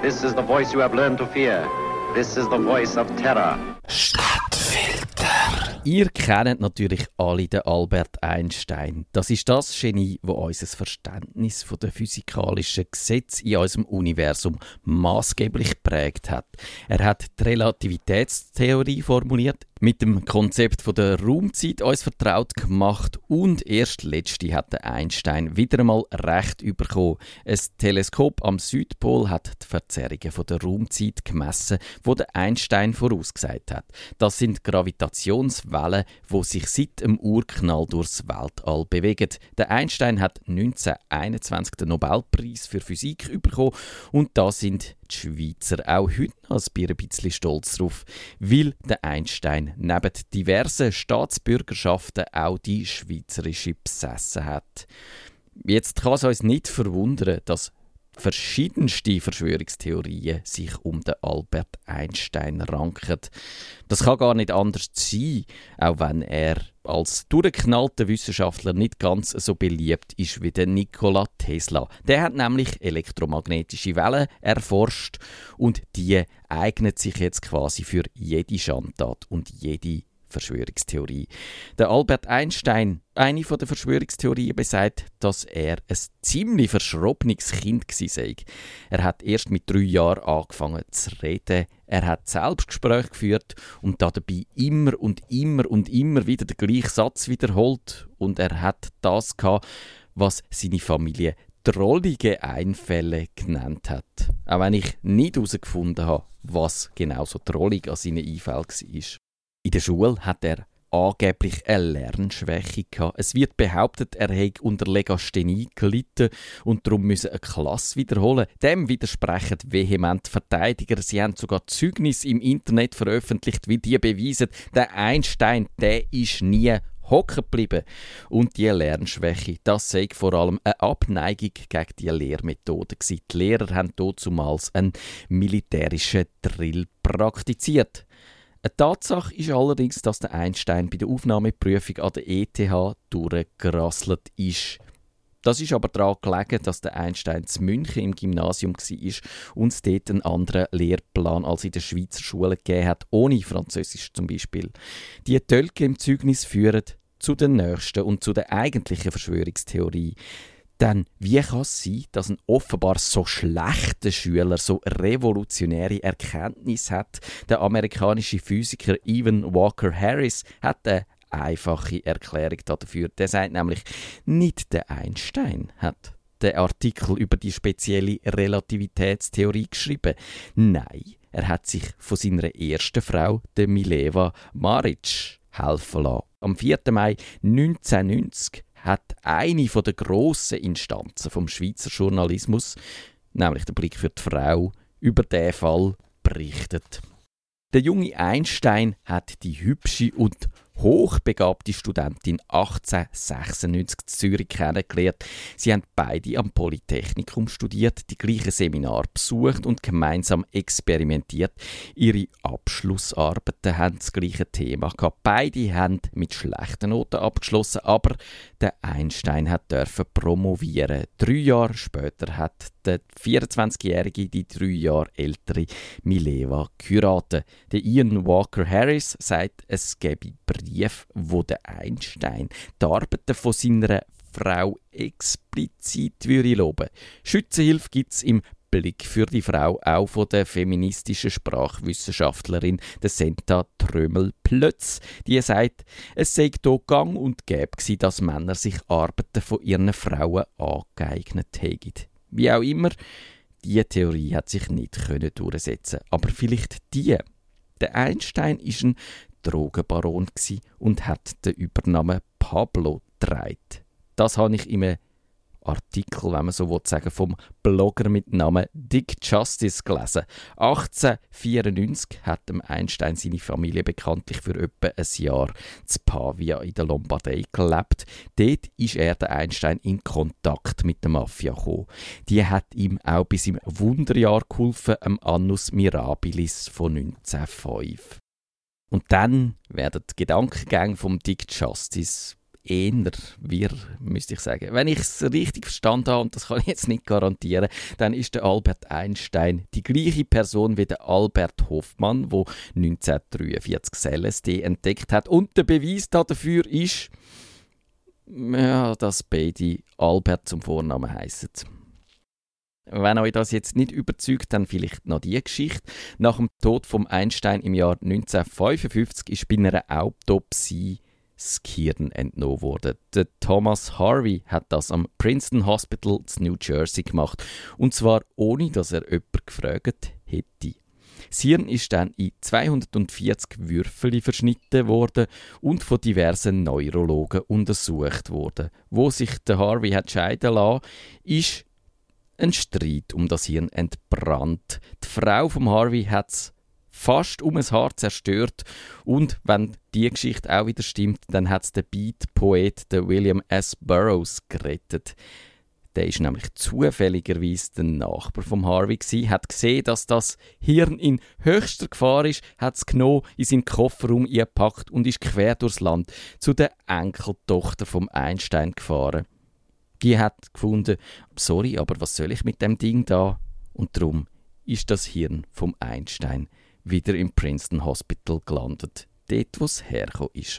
This is the voice you have learned to fear. This is the voice of terror. Stadtfilter. Ihr kennt natürlich alle den Albert Einstein. Das ist das Genie, wo unser Verständnis von der physikalischen Gesetze in unserem Universum maßgeblich prägt hat. Er hat die Relativitätstheorie formuliert, mit dem Konzept von der Raumzeit uns vertraut gemacht und erst letzte hat der Einstein wieder einmal recht bekommen. Ein Teleskop am Südpol hat die Verzerrungen von der Raumzeit gemessen, wo der Einstein vorausgesagt hat. Das sind Gravitationswellen, wo sich seit dem Urknall durchs Weltall bewegen. Der Einstein hat 1921 den Nobelpreis für Physik bekommen und da sind die Schweizer auch heute noch ein bisschen stolz drauf, weil der Einstein neben diversen Staatsbürgerschaften auch die schweizerische besessen hat. Jetzt kann es uns nicht verwundern, dass verschiedenste Verschwörungstheorien sich um den Albert Einstein ranken. Das kann gar nicht anders sein, auch wenn er als durchgeknallter Wissenschaftler nicht ganz so beliebt ist wie der Nikola Tesla. Der hat nämlich elektromagnetische Wellen erforscht und die eignet sich jetzt quasi für jede Schandtat und jede Verschwörungstheorie. Der Albert Einstein, eine von der Verschwörungstheorien, besagt, dass er ein ziemlich verschrobenes Kind sei. Er hat erst mit drei Jahren angefangen zu reden. Er hat Selbstgespräche geführt und dabei immer und immer und immer wieder den gleichen Satz wiederholt. Und er hat das gehabt, was seine Familie drollige Einfälle genannt hat. Auch wenn ich nicht herausgefunden habe, was genau so drollig an seinen Einfällen war. In der Schule hat er angeblich eine Lernschwäche gehabt. Es wird behauptet, er hätte unter Legasthenie gelitten und darum müsse eine Klasse wiederholen. Dem widersprechen vehement Verteidiger. Sie haben sogar Zeugnis im Internet veröffentlicht, wie die beweisen, der Einstein, der ist nie hocken geblieben. Und die Lernschwäche, das sei vor allem eine Abneigung gegen die Lehrmethode. Die Lehrer haben damals einen militärischen Drill praktiziert. Eine Tatsache ist allerdings, dass der Einstein bei der Aufnahmeprüfung an der ETH durchgerasselt ist. Das ist aber daran gelegen, dass der Einstein zu München im Gymnasium war und es dort einen anderen Lehrplan als in der Schweizer Schule gegeben hat, ohne Französisch zum Beispiel. Die Tölke im Zeugnis führen zu den nächsten und zu der eigentlichen Verschwörungstheorie. Denn wie kann es sein, dass ein offenbar so schlechter Schüler so revolutionäre Erkenntnis hat? Der amerikanische Physiker Evan Walker Harris hat eine einfache Erklärung dafür. Der sagt nämlich, nicht der Einstein hat den Artikel über die spezielle Relativitätstheorie geschrieben. Nein, er hat sich von seiner ersten Frau, der Mileva Maric, helfen lassen. Am 4. Mai 1990 hat eine der grossen Instanzen vom Schweizer Journalismus, nämlich der Blick für die Frau, über den Fall berichtet. Der junge Einstein hat die hübsche und hochbegabte Studentin 1896 in Zürich kennengelernt. Sie haben beide am Polytechnikum studiert, die gleichen Seminar besucht und gemeinsam experimentiert. Ihre Abschlussarbeiten haben das gleiche Thema gehabt. Beide haben mit schlechten Noten abgeschlossen, aber der Einstein hat dürfen promovieren. Drei Jahre später hat der 24-jährige, die drei Jahre ältere Mileva geheiratet. Der Ian Walker Harris sagt, es gebe Brief, wo der Einstein die Arbeiten von seiner Frau explizit würde loben. Schützenhilfe gibt es im Blick für die Frau auch von der feministischen Sprachwissenschaftlerin Senta Trömel-Plötz. Die sagt, es sei hier gang und gäbe dass Männer sich Arbeiten von ihren Frauen angeeignet hätten. Wie auch immer, diese Theorie hat sich nicht durchsetzen aber vielleicht die. Der Einstein ist ein Drogenbaron und hat den Übernamen Pablo getragen. Das habe ich im Artikel, wenn man so will sagen, vom Blogger mit Namen Dick Justice gelesen. 1894 hat Einstein seine Familie bekanntlich für etwa ein Jahr zu Pavia in der Lombardei gelebt. Dort ist er, der Einstein, in Kontakt mit der Mafia gekommen. Die hat ihm auch bis im Wunderjahr geholfen, am Annus Mirabilis von 1905. Und dann werden die Gedankengänge vom Dick Justice eher wir, müsste ich sagen. Wenn ich es richtig verstanden habe, und das kann ich jetzt nicht garantieren, dann ist der Albert Einstein die gleiche Person wie der Albert Hoffmann, der 1943 LSD entdeckt hat. Und der Beweis dafür ist, ja, dass beide Albert zum Vornamen heißen. Wenn euch das jetzt nicht überzeugt, dann vielleicht noch die Geschichte. Nach dem Tod von Einstein im Jahr 1955 ist bei einer Autopsie Gehirn entnommen worden. Der Thomas Harvey hat das am Princeton Hospital in New Jersey gemacht. Und zwar ohne, dass er jemand gefragt hätte. Das Hirn ist dann in 240 Würfel verschnitten worden und von diversen Neurologen untersucht worden. Wo sich der Harvey hat scheiden lassen, ist ein Streit um das Hirn entbrannt. Die Frau vom Harvey hat es fast um ein Haar zerstört. Und wenn die Geschichte auch wieder stimmt, dann hat es der Beat-Poet William S. Burroughs gerettet. Der ist nämlich zufälligerweise der Nachbar vom Harvey gsi, hat gesehen, dass das Hirn in höchster Gefahr ist, hat es genommen, in seinen Kofferraum eingepackt und ist quer durchs Land zu der Enkeltochter vom Einstein gefahren. Die hat gefunden, sorry, aber was soll ich mit dem Ding da? Und darum ist das Hirn vom Einstein wieder im Princeton Hospital gelandet, dort wo es hergekommen ist.